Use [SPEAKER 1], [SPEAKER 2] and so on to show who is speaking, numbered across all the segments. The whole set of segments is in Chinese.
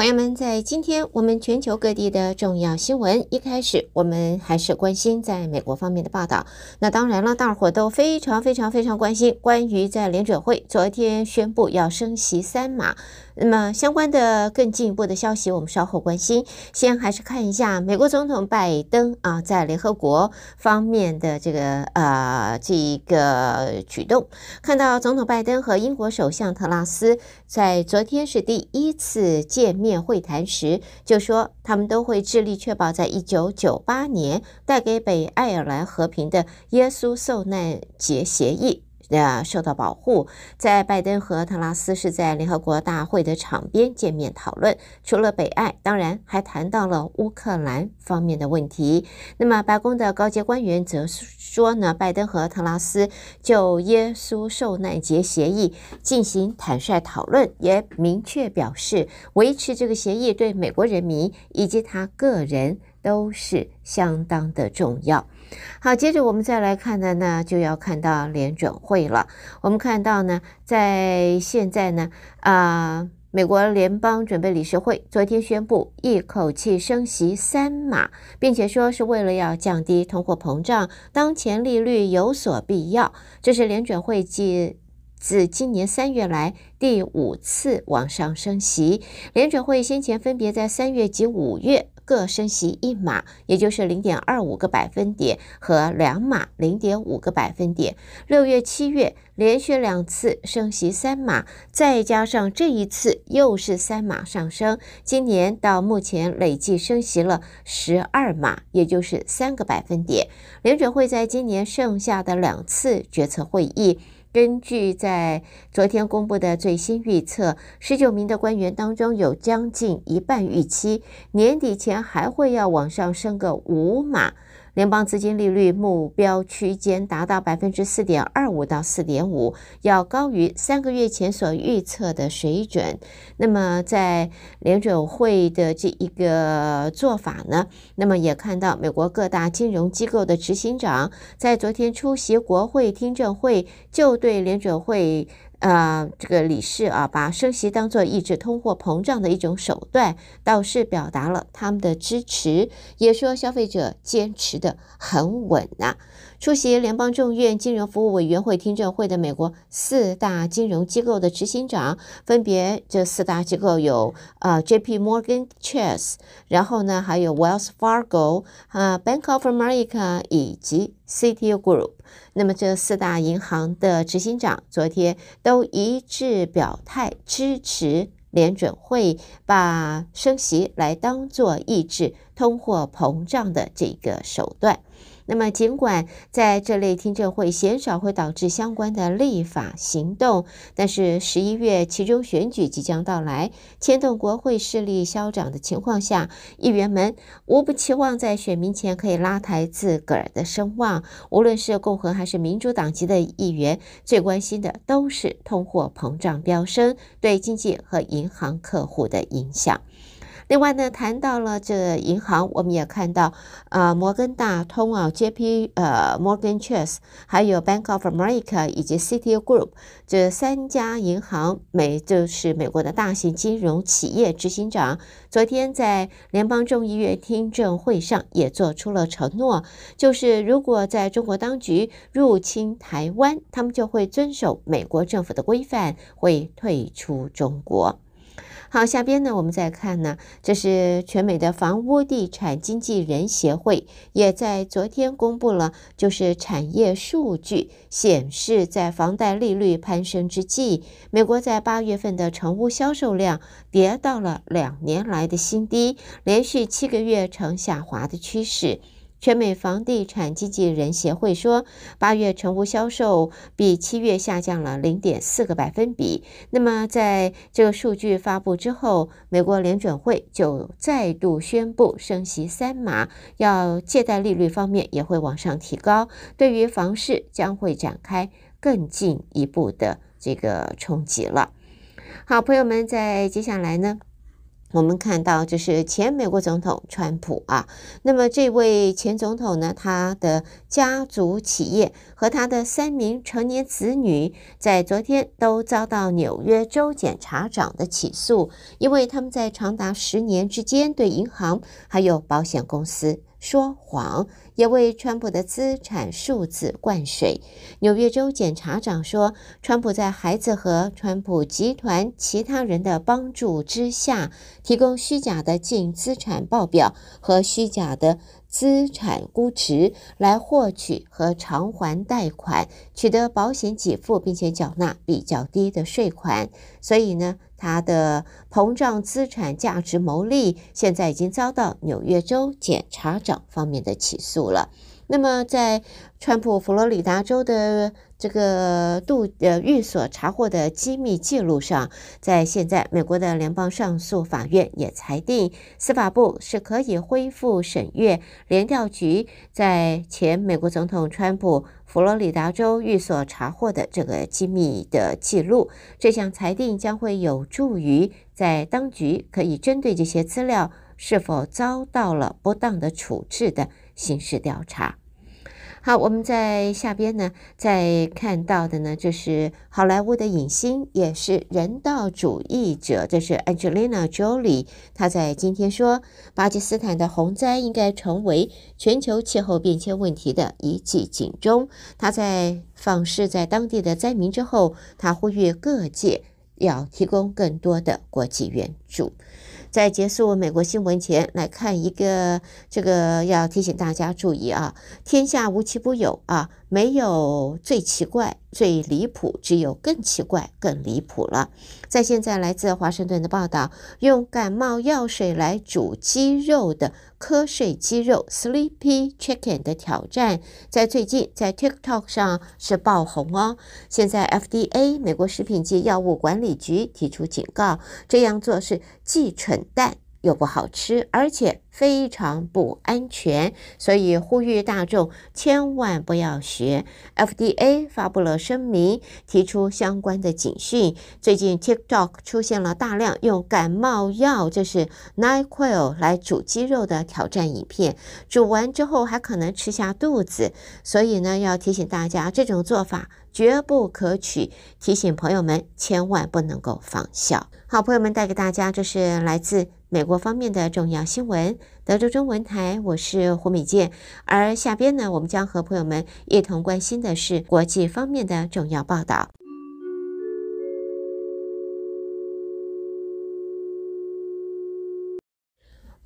[SPEAKER 1] 朋友们，在今天我们全球各地的重要新闻，一开始我们还是关心在美国方面的报道。那当然了，大伙都非常非常非常关心关于在联准会昨天宣布要升息三码。那么相关的更进一步的消息，我们稍后关心。先还是看一下美国总统拜登啊，在联合国方面的这个呃这个举动。看到总统拜登和英国首相特拉斯在昨天是第一次见面面会谈时，就说他们都会致力确保在一九九八年带给北爱尔兰和平的耶稣受难节协议。呃，受到保护。在拜登和特拉斯是在联合国大会的场边见面讨论，除了北爱，当然还谈到了乌克兰方面的问题。那么，白宫的高阶官员则说呢，拜登和特拉斯就耶稣受难节协议进行坦率讨论，也明确表示维持这个协议对美国人民以及他个人都是相当的重要。好，接着我们再来看的呢，就要看到联准会了。我们看到呢，在现在呢，啊、美国联邦准备理事会昨天宣布一口气升息三码，并且说是为了要降低通货膨胀，当前利率有所必要。这是联准会继自今年三月来第五次往上升息。联准会先前分别在三月及五月。各升息一码，也就是零点二五个百分点和两码零点五个百分点。六月、七月连续两次升息三码，再加上这一次又是三码上升，今年到目前累计升息了十二码，也就是三个百分点。联准会在今年剩下的两次决策会议。根据在昨天公布的最新预测，十九名的官员当中有将近一半预期年底前还会要往上升个五码。联邦资金利率目标区间达到百分之四点二五到四点五，要高于三个月前所预测的水准。那么，在联准会的这一个做法呢，那么也看到美国各大金融机构的执行长在昨天出席国会听证会，就对联准会。呃，这个理事啊，把升息当作抑制通货膨胀的一种手段，倒是表达了他们的支持，也说消费者坚持的很稳呐、出席联邦众院金融服务委员会听证会的美国四大金融机构的执行长，分别这四大机构有呃 J.P. Morgan Chase，然后呢还有 Wells Fargo 啊 Bank of America 以及 Citigroup。那么这四大银行的执行长昨天都一致表态支持联准会把升息来当做抑制通货膨胀的这个手段。那么，尽管在这类听证会鲜少会导致相关的立法行动，但是十一月其中选举即将到来，牵动国会势力消长的情况下，议员们无不期望在选民前可以拉抬自个儿的声望。无论是共和还是民主党籍的议员，最关心的都是通货膨胀飙升对经济和银行客户的影响。另外呢，谈到了这银行，我们也看到，呃，摩根大通啊，J.P. 呃，Morgan Chase，还有 Bank of America 以及 Citigroup 这三家银行，美就是美国的大型金融企业执行长，昨天在联邦众议院听证会上也做出了承诺，就是如果在中国当局入侵台湾，他们就会遵守美国政府的规范，会退出中国。好，下边呢，我们再看呢，这是全美的房屋地产经纪人协会也在昨天公布了，就是产业数据显示，在房贷利率攀升之际，美国在八月份的成屋销售量跌到了两年来的新低，连续七个月呈下滑的趋势。全美房地产经纪人协会说，八月成屋销售比七月下降了零点四个百分比。那么，在这个数据发布之后，美国联准会就再度宣布升息三码，要借贷利率方面也会往上提高，对于房市将会展开更进一步的这个冲击了。好，朋友们，在接下来呢，我们看到，这是前美国总统川普啊。那么，这位前总统呢，他的家族企业和他的三名成年子女，在昨天都遭到纽约州检察长的起诉，因为他们在长达十年之间对银行还有保险公司说谎。也为川普的资产数字灌水。纽约州检察长说，川普在孩子和川普集团其他人的帮助之下，提供虚假的净资产报表和虚假的资产估值，来获取和偿还贷款，取得保险给付，并且缴纳比较低的税款。所以呢，他的膨胀资产价值牟利，现在已经遭到纽约州检察长方面的起诉了。那么，在川普佛罗里达州的这个度呃寓所查获的机密记录上，在现在美国的联邦上诉法院也裁定，司法部是可以恢复审阅联调局在前美国总统川普佛罗里达州寓所查获的这个机密的记录。这项裁定将会有助于在当局可以针对这些资料是否遭到了不当的处置的刑事调查。好，我们在下边呢，再看到的呢，就是好莱坞的影星，也是人道主义者，这是 Angelina Jolie。她在今天说，巴基斯坦的洪灾应该成为全球气候变迁问题的一记警钟。她在访视在当地的灾民之后，她呼吁各界要提供更多的国际援助。在结束美国新闻前，来看一个这个要提醒大家注意啊，天下无奇不有啊，没有最奇怪、最离谱，只有更奇怪、更离谱了。在现在来自华盛顿的报道，用感冒药水来煮鸡肉的瞌睡鸡肉 （Sleepy Chicken） 的挑战，在最近在 TikTok 上是爆红哦。现在 FDA 美国食品及药物管理局提出警告，这样做是既蠢蛋又不好吃，而且非常不安全，所以呼吁大众千万不要学。FDA 发布了声明，提出相关的警讯。最近 TikTok 出现了大量用感冒药，这是 NyQuil 来煮鸡肉的挑战影片，煮完之后还可能吃下肚子，所以呢，要提醒大家，这种做法绝不可取，提醒朋友们千万不能够仿效。好，朋友们带给大家，这是来自。美国方面的重要新闻，德州中文台，我是胡美健。而下边呢，我们将和朋友们一同关心的是国际方面的重要报道。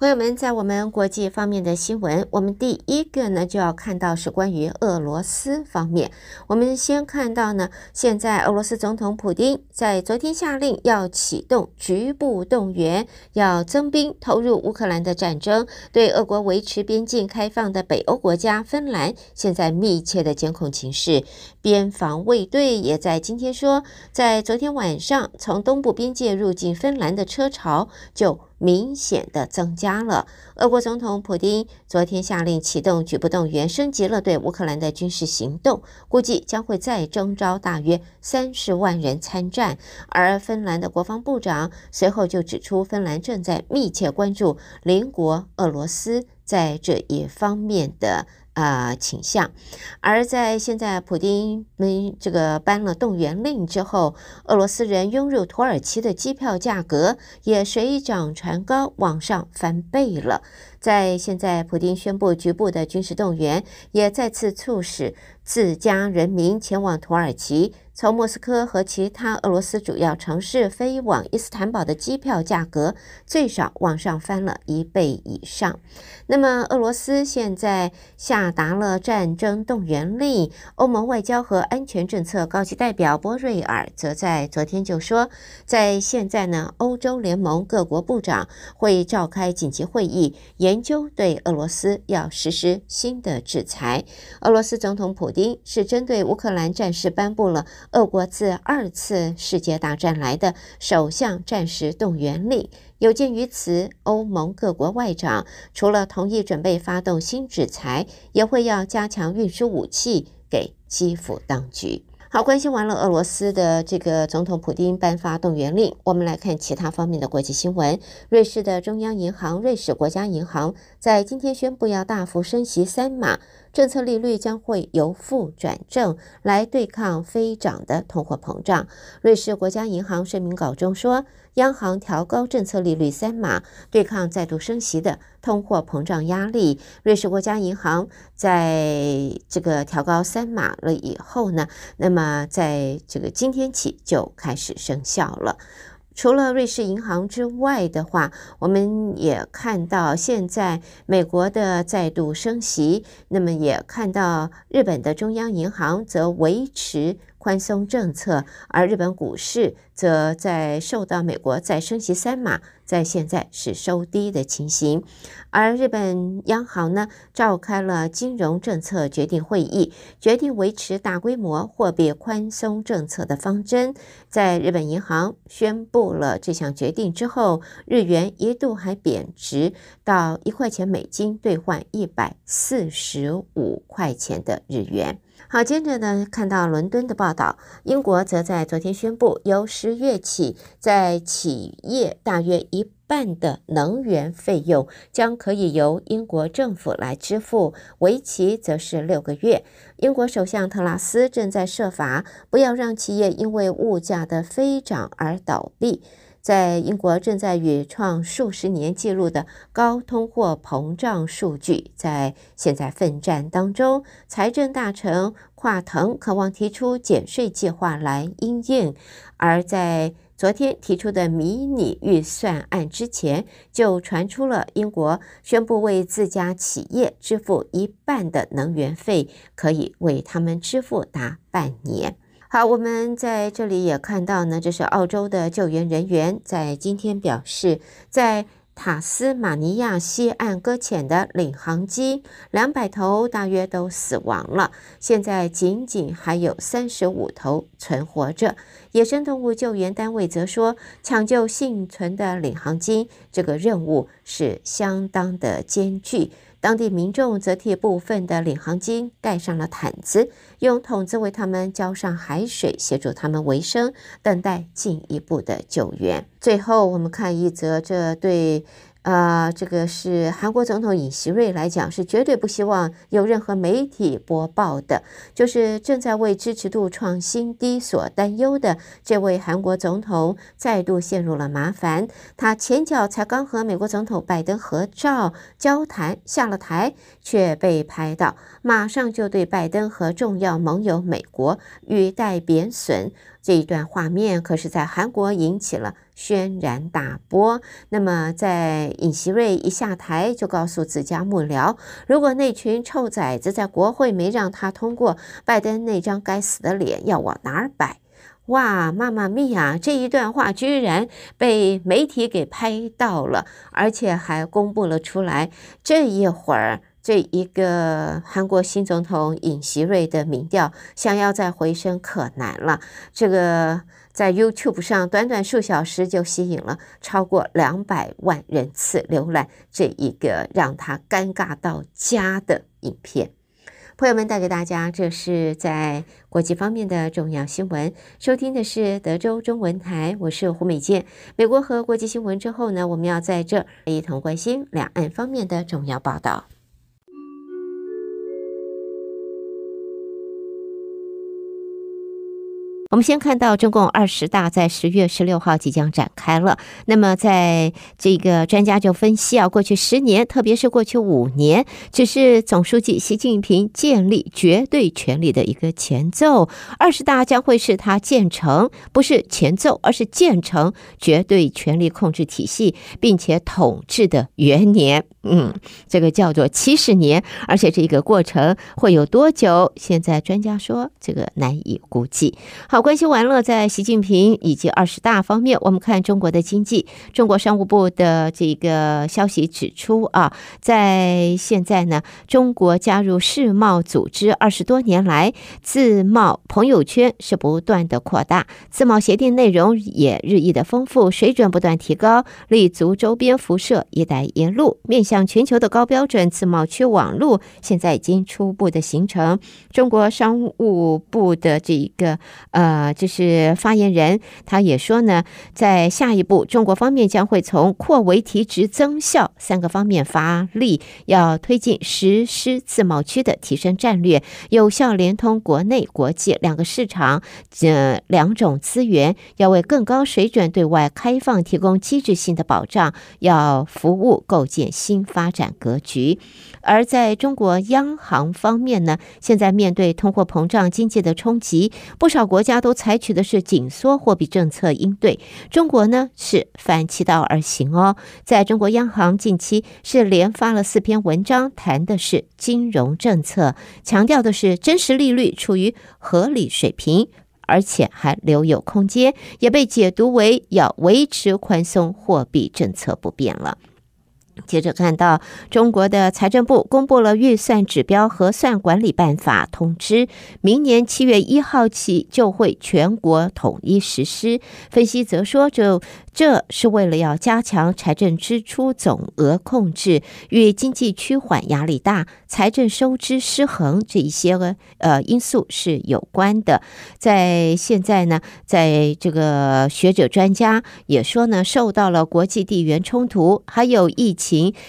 [SPEAKER 1] 朋友们，在我们国际方面的新闻，我们第一个呢就要看到是关于俄罗斯方面。我们先看到呢，现在俄罗斯总统普丁在昨天下令要启动局部动员，要增兵投入乌克兰的战争。对俄国维持边境开放的北欧国家芬兰，现在密切的监控情势。边防卫队也在今天说，在昨天晚上从东部边界入境芬兰的车潮就。明显的增加了。俄国总统普京昨天下令启动局部动员，升级了对乌克兰的军事行动，估计将会再征召大约三十万人参战。而芬兰的国防部长随后就指出，芬兰正在密切关注邻国俄罗斯在这一方面的。啊、倾向。而在现在，普丁们这个颁了动员令之后，俄罗斯人拥入土耳其的机票价格也水涨船高，往上翻倍了。在现在，普丁宣布局部的军事动员，也再次促使自家人民前往土耳其。从莫斯科和其他俄罗斯主要城市飞往伊斯坦堡的机票价格最少往上翻了一倍以上。那么，俄罗斯现在下达了战争动员令。欧盟外交和安全政策高级代表波瑞尔则在昨天就说，在现在呢，欧洲联盟各国部长会召开紧急会议，研研究对俄罗斯要实施新的制裁。俄罗斯总统普丁是针对乌克兰战事颁布了。俄国自二次世界大战来的首项战时动员令，有鉴于此，欧盟各国外长除了同意准备发动新制裁，也会要加强运输武器给基辅当局。好，关心完了俄罗斯的这个总统普京颁发动员令，我们来看其他方面的国际新闻。瑞士的中央银行瑞士国家银行在今天宣布要大幅升息三码，政策利率将会由负转正，来对抗飞涨的通货膨胀。瑞士国家银行声明稿中说，央行调高政策利率三码，对抗再度升息的通货膨胀压力。瑞士国家银行在这个调高三码了以后呢，那么在这个今天起就开始生效了。除了瑞士银行之外的话，我们也看到现在美国的再度升息，那么也看到日本的中央银行则维持宽松政策，而日本股市则在受到美国再升息三码，在现在是收低的情形。而日本央行呢，召开了金融政策决定会议，决定维持大规模货币宽松政策的方针。在日本银行宣布了这项决定之后，日元一度还贬值到一块钱美金兑换一百四十五块钱的日元。好，接着呢，看到伦敦的报道，英国则在昨天宣布，由十月起，在企业大约一半的能源费用将可以由英国政府来支付，为期则是六个月。英国首相特拉斯正在设法不要让企业因为物价的飞涨而倒闭。在英国正在与创数十年纪录的高通货膨胀数据在现在奋战当中，财政大臣华腾渴望提出减税计划来因应，而在昨天提出的迷你预算案之前，就传出了英国宣布为自家企业支付一半的能源费，可以为他们支付达半年。好，我们在这里也看到呢，这是澳洲的救援人员在今天表示，在塔斯马尼亚西岸搁浅的领航机两百头大约都死亡了，现在仅仅还有三十五头存活着。野生动物救援单位则说，抢救幸存的领航机这个任务是相当的艰巨。当地民众则替部分的领航金盖上了毯子，用桶子为他们浇上海水，协助他们维生，等待进一步的救援。最后，我们看一则这对。呃，这个是韩国总统尹锡瑞来讲，是绝对不希望有任何媒体播报的。就是正在为支持度创新低所担忧的这位韩国总统，再度陷入了麻烦。他前脚才刚和美国总统拜登合照交谈，下了台却被拍到，马上就对拜登和重要盟友美国语带贬损。这一段画面可是在韩国引起了轩然大波。那么，在尹锡瑞一下台，就告诉自家幕僚，如果那群臭崽子在国会没让他通过拜登那张该死的脸，要往哪儿摆？哇，妈妈咪呀！这一段话居然被媒体给拍到了，而且还公布了出来。这一会儿。这一个韩国新总统尹锡瑞的民调想要再回升可难了。这个在 YouTube 上短短数小时就吸引了超过两百万人次浏览这一个让他尴尬到家的影片。朋友们，带给大家这是在国际方面的重要新闻。收听的是德州中文台，我是胡美健。美国和国际新闻之后呢，我们要在这一同关心两岸方面的重要报道。我们先看到中共二十大在十月十六号即将展开了。那么，在这个专家就分析啊，过去十年，特别是过去五年，只是总书记习近平建立绝对权力的一个前奏。二十大将会是他建成，不是前奏，而是建成绝对权力控制体系，并且统治的元年。嗯，这个叫做七十年，而且这个过程会有多久？现在专家说这个难以估计。好。关心完了，在习近平以及二十大方面，我们看中国的经济。中国商务部的这个消息指出啊，在现在呢，中国加入世贸组织二十多年来，自贸朋友圈是不断的扩大，自贸协定内容也日益的丰富，水准不断提高，立足周边辐射“一带一路”，面向。全球的高标准自贸区网络现在已经初步的形成。中国商务部的这一个呃呃，就是发言人，他也说呢，在下一步，中国方面将会从扩围提质增效三个方面发力，要推进实施自贸区的提升战略，有效联通国内国际两个市场，呃，两种资源，要为更高水准对外开放提供机制性的保障，要服务构建新发展格局。而在中国央行方面呢，现在面对通货膨胀、经济的冲击，不少国家都采取的是紧缩货币政策应对。中国呢是反其道而行哦，在中国央行近期是连发了四篇文章，谈的是金融政策，强调的是真实利率处于合理水平，而且还留有空间，也被解读为要维持宽松货币政策不变了。接着看到中国的财政部公布了预算指标核算管理办法通知，明年七月一号起就会全国统一实施。分析则说，就这是为了要加强财政支出总额控制，与经济趋缓压力大、财政收支失衡这一些个呃因素是有关的。在现在呢，在这个学者专家也说呢，受到了国际地缘冲突，还有疫情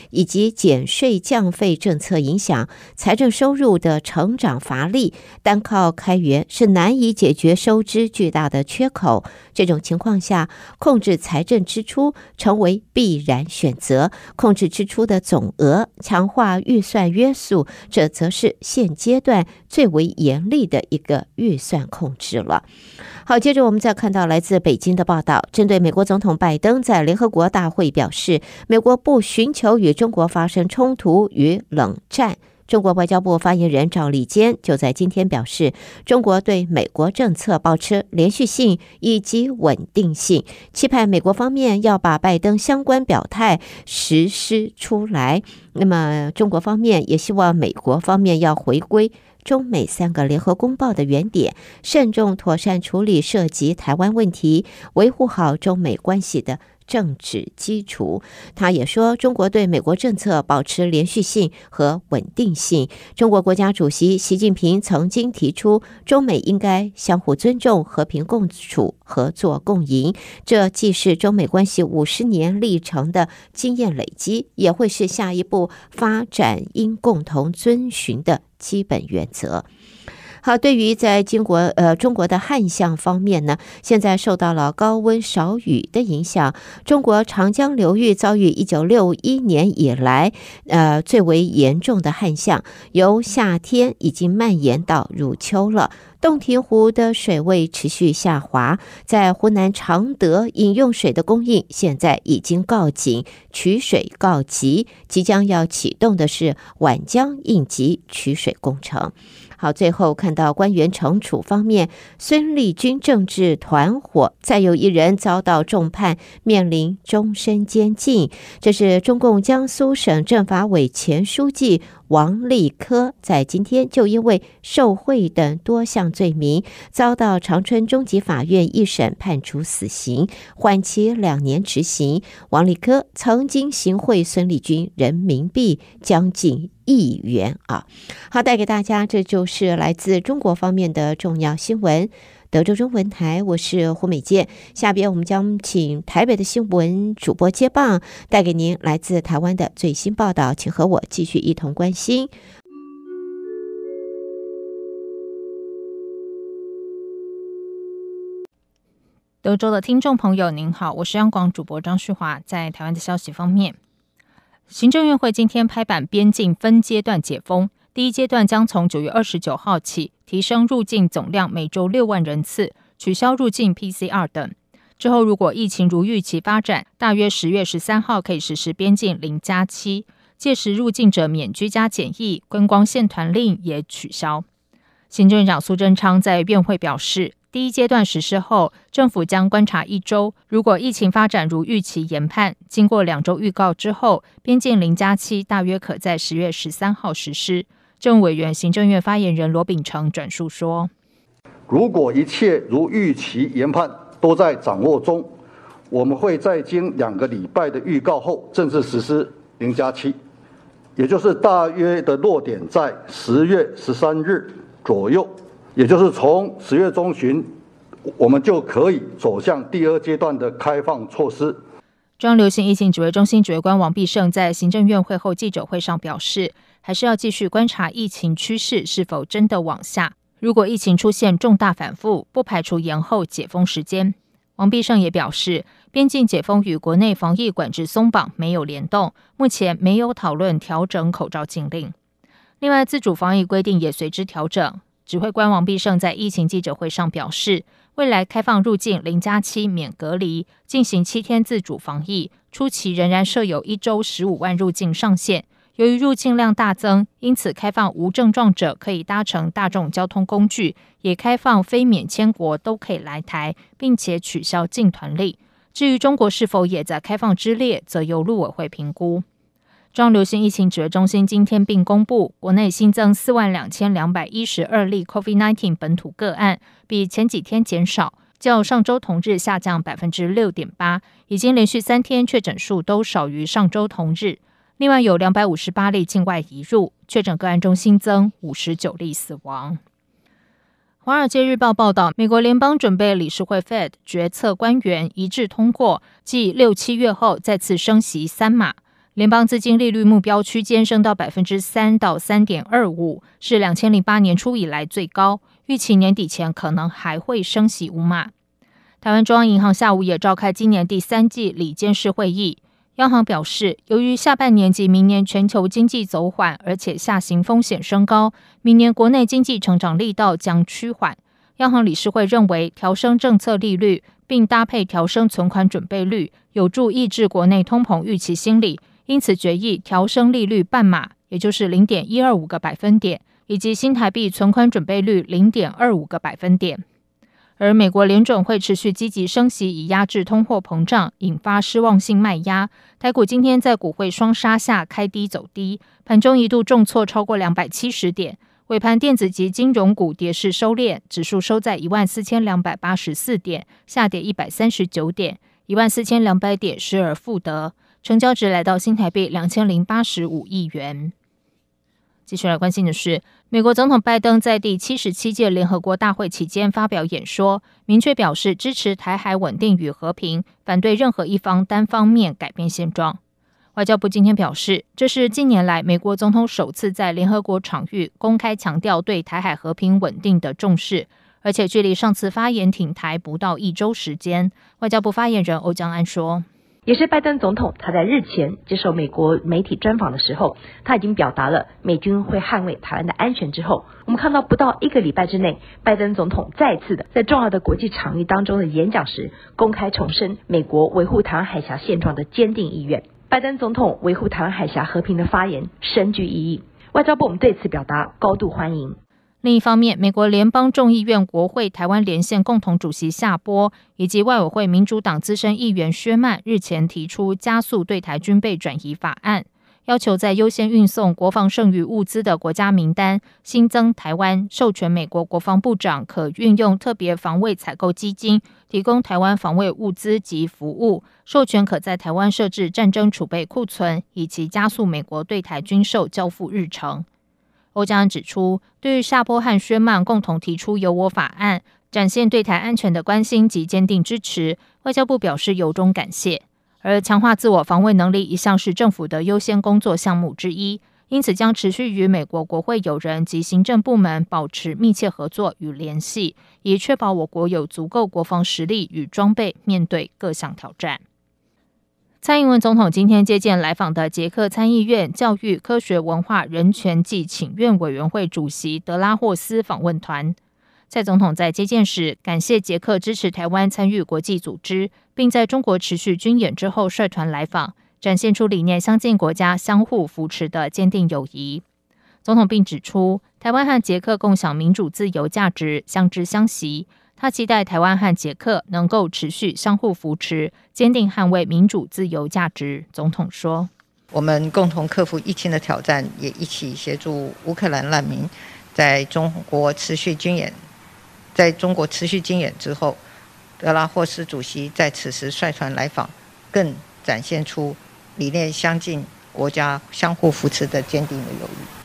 [SPEAKER 1] 以及减税降费政策影响，财政收入的成长乏力，单靠开源是难以解决收支巨大的缺口。这种情况下，控制财政支出成为必然选择。控制支出的总额，强化预算约束，这则是现阶段最为严厉的一个预算控制了。好，接着我们再看到来自北京的报道，针对美国总统拜登在联合国大会表示，美国不寻求与中国发生冲突与冷战。中国外交部发言人赵立坚就在今天表示，中国对美国政策保持连续性以及稳定性，期盼美国方面要把拜登相关表态实施出来。那么，中国方面也希望美国方面要回归中美三个联合公报的原点，慎重妥善处理涉及台湾问题，维护好中美关系的政治基础，他也说，中国对美国政策保持连续性和稳定性。中国国家主席习近平曾经提出，中美应该相互尊重、和平共处、合作共赢。这既是中美关系五十年历程的经验累积，也会是下一步发展应共同遵循的基本原则。好，对于在经国呃中国的旱象方面呢，现在受到了高温少雨的影响，中国长江流域遭遇一九六一年以来呃最为严重的旱象，由夏天已经蔓延到入秋了。洞庭湖的水位持续下滑，在湖南常德饮用水的供应现在已经告警，取水告急，即将要启动的是皖江应急取水工程。好，最后看到官员惩处方面，孙立军政治团伙再有一人遭到重判，面临终身监禁。这是中共江苏省政法委前书记王立科，在今天就因为受贿等多项罪名，遭到长春中级法院一审判处死刑，缓期两年执行。王立科曾经行贿孙立军人民币将近亿元啊！好，带给大家，这就是来自中国方面的重要新闻。德州中文台，我是胡美健。下边我们将请台北的新闻主播接棒，带给您来自台湾的最新报道，请和我继续一同关心。
[SPEAKER 2] 德州的听众朋友，您好，我是央广主播张旭华。在台湾的消息方面。行政院会今天拍板，边境分阶段解封。第一阶段将从九月二十九号起提升入境总量每周六万人次，取消入境 PCR 等。之后，如果疫情如预期发展，大约十月十三号可以实施边境零加七，届时入境者免居家检疫，观光限团令也取消。行政长苏贞昌在院会表示。第一阶段实施后，政府将观察一周。如果疫情发展如预期研判，经过两周预告之后，边境零加七大约可在十月十三号实施。政务委员、行政院发言人罗秉成转述说：“
[SPEAKER 3] 如果一切如预期研判都在掌握中，我们会在经两个礼拜的预告后正式实施零加七。也就是大约的落点在十月十三日左右，也就是从十月中旬，我们就可以走向第二阶段的开放措施。
[SPEAKER 2] 中央流行疫情指挥中心指挥官王必胜在行政院会后记者会上表示，还是要继续观察疫情趋势是否真的往下。如果疫情出现重大反复，不排除延后解封时间。王必胜也表示，边境解封与国内防疫管制松绑没有联动，目前没有讨论调整口罩禁令。另外，自主防疫规定也随之调整。指挥官王必胜在疫情记者会上表示，未来开放入境零加七免隔离，进行七天自主防疫，初期仍然设有一周十五万入境上限。由于入境量大增，因此开放无症状者可以搭乘大众交通工具，也开放非免签国都可以来台，并且取消进团令。至于中国是否也在开放之列，则由陆委会评估。中流行疫情指挥中心今天并公布，国内新增四万两千两百一十二例 COVID-19 本土个案，比前几天减少，较上周同日下降百分之六点八，已经连续三天确诊数都少于上周同日。另外有两百五十八例境外移入确诊个案中新增五十九例死亡。华尔街日报报道，美国联邦准备理事会 Fed 决策官员一致通过，继六七月后再次升息三码，联邦资金利率目标区间升到百分之三到三点二五，是两千零八年初以来最高。预期年底前可能还会升息五码。台湾中央银行下午也召开今年第三季理监事会议。央行表示，由于下半年及明年全球经济走缓，而且下行风险升高，明年国内经济成长力道将趋缓。央行理事会认为，调升政策利率并搭配调升存款准备率，有助抑制国内通膨预期心理，因此决议调升利率半码，也就是零点一二五个百分点，以及新台币存款准备率零点二五个百分点。而美国联准会持续积极升息，以压制通货膨胀，引发失望性卖压。台股今天在股汇双杀下开低走低，盘中一度重挫超过两百七十点。尾盘电子及金融股跌势收敛，指数收在一万四千两百八十四点，下跌一百三十九点，一万四千两百点失而复得。成交值来到新台币两千零八十五亿元。继续来关心的是，美国总统拜登在第七十七届联合国大会期间发表演说，明确表示支持台海稳定与和平，反对任何一方单方面改变现状。外交部今天表示，这是近年来美国总统首次在联合国场域公开强调对台海和平稳定的重视，而且距离上次发言挺台不到一周时间。外交部发言人欧江安说。
[SPEAKER 4] 也是拜登总统，他在日前接受美国媒体专访的时候，他已经表达了美军会捍卫台湾的安全之后，我们看到不到一个礼拜之内，拜登总统再次的在重要的国际场域当中的演讲时，公开重申美国维护台湾海峡现状的坚定意愿。拜登总统维护台湾海峡和平的发言深具意义，外交部我们对此表达高度欢迎。
[SPEAKER 2] 另一方面，美国联邦众议院国会台湾连线共同主席夏波以及外委会民主党资深议员薛曼日前提出加速对台军备转移法案，要求在优先运送国防剩余物资的国家名单新增台湾，授权美国国防部长可运用特别防卫采购基金提供台湾防卫物资及服务，授权可在台湾设置战争储备库存，以及加速美国对台军售交付日程。欧江安指出，对于夏波和薛曼共同提出“有我法案”，展现对台安全的关心及坚定支持，外交部表示由衷感谢。而强化自我防卫能力一向是政府的优先工作项目之一，因此将持续与美国国会友人及行政部门保持密切合作与联系，以确保我国有足够国防实力与装备面对各项挑战。蔡英文总统今天接见来访的捷克参议院教育、科学、文化、人权暨请愿委员会主席德拉霍斯访问团。蔡总统在接见时感谢捷克支持台湾参与国际组织，并在中国持续军演之后率团来访，展现出理念相近国家相互扶持的坚定友谊。总统并指出，台湾和捷克共享民主自由价值，相知相惜。他期待台湾和捷克能够持续相互扶持，坚定捍卫民主自由价值。总统说：“
[SPEAKER 5] 我们共同克服疫情的挑战，也一起协助乌克兰难民在中国持续军演。在中国持续军演之后，德拉霍斯主席在此时率团来访，更展现出理念相近、国家相互扶持的坚定的友谊。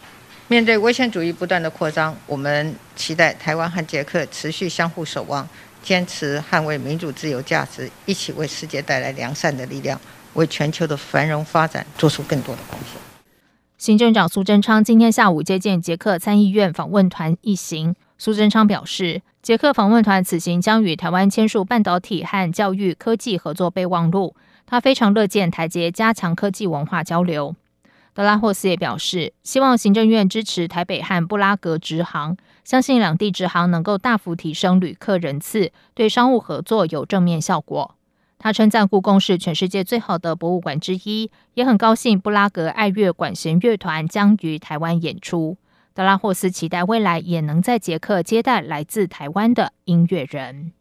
[SPEAKER 5] 面对威权主义不断的扩张，我们期待台湾和捷克持续相互守望，坚持捍卫民主自由价值，一起为世界带来良善的力量，为全球的繁荣发展做出更多的贡献。
[SPEAKER 2] 行政长苏贞昌今天下午接见捷克参议院访问团一行。苏贞昌表示，捷克访问团此行将与台湾签署半导体和教育科技合作备忘录。他非常乐见台捷加强科技文化交流。德拉霍斯也表示，希望行政院支持台北和布拉格直航，相信两地直航能够大幅提升旅客人次，对商务合作有正面效果。他称赞故宫是全世界最好的博物馆之一，也很高兴布拉格爱乐管弦乐团将于台湾演出。德拉霍斯期待未来也能在捷克接待来自台湾的音乐人。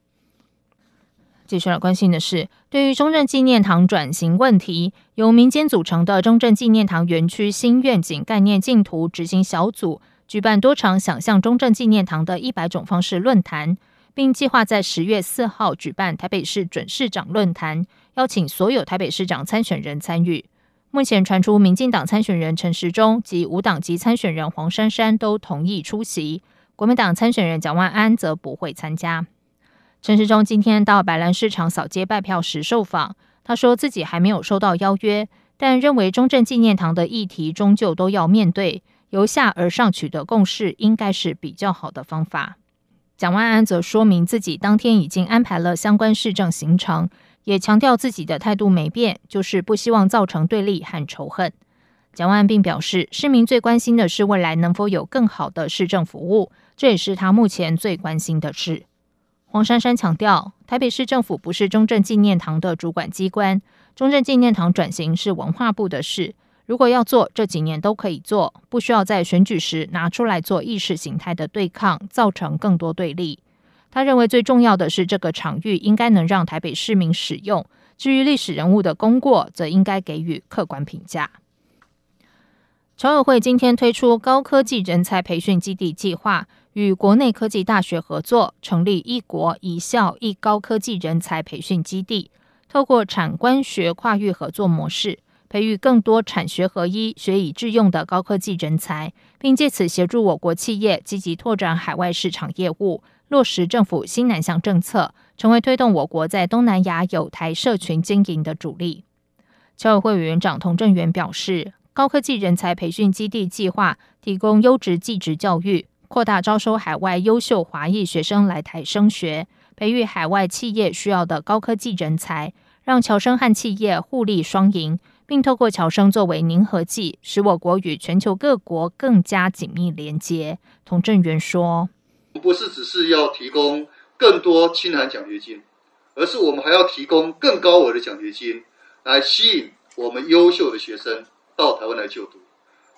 [SPEAKER 2] 接下来关心的是，对于中正纪念堂转型问题，由民间组成的中正纪念堂园区新愿景概念净图执行小组举办多场想象中正纪念堂的一百种方式论坛，并计划在十月四号举办台北市准市长论坛，邀请所有台北市长参选人参与。目前传出，民进党参选人陈时中及无党籍参选人黄珊珊都同意出席，国民党参选人蒋万安则不会参加。陈时中今天到白兰市场扫街拜票时受访，他说自己还没有收到邀约，但认为中正纪念堂的议题终究都要面对，由下而上取得共识应该是比较好的方法。蒋万安则说明自己当天已经安排了相关市政行程。也强调自己的态度没变，就是不希望造成对立和仇恨。蒋万安并表示，市民最关心的是未来能否有更好的市政服务，这也是他目前最关心的事。黄珊珊强调，台北市政府不是中正纪念堂的主管机关，中正纪念堂转型是文化部的事。如果要做，这几年都可以做，不需要在选举时拿出来做意识形态的对抗，造成更多对立。他认为最重要的是，这个场域应该能让台北市民使用。至于历史人物的功过，则应该给予客观评价。侨委会今天推出高科技人才培训基地计划，与国内科技大学合作，成立一国一校一高科技人才培训基地，透过产官学跨域合作模式，培育更多产学合一、学以致用的高科技人才，并借此协助我国企业积极拓展海外市场业务。落实政府新南向政策，成为推动我国在东南亚有台社群经营的主力。侨委会委员长童振源表示，高科技人才培训基地计划提供优质技职教育，扩大招收海外优秀华裔学生来台升学，培育海外企业需要的高科技人才，让侨生和企业互利双赢，并透过侨生作为粘合剂，使我国与全球各国更加紧密连接。童振源说。
[SPEAKER 6] 不是只是要提供更多清寒奖学金，而是我们还要提供更高额的奖学金，来吸引我们优秀的学生到台湾来就读。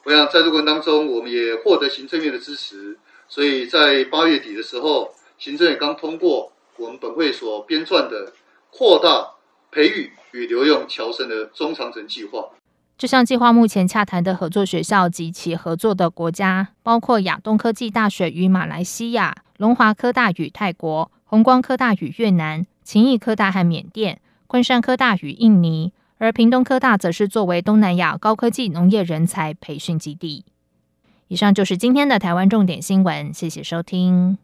[SPEAKER 6] 我想在这过程当中，我们也获得行政院的支持，所以在八月底的时候，行政院刚通过我们本会所编撰的扩大培育与留用侨生的中长程计划。
[SPEAKER 2] 这项计划目前洽谈的合作学校及其合作的国家，包括亚东科技大学与马来西亚、龙华科大与泰国、弘光科大与越南、勤益科大和缅甸、昆山科大与印尼，而屏东科大则是作为东南亚高科技农业人才培训基地。以上就是今天的台湾重点新闻，谢谢收听。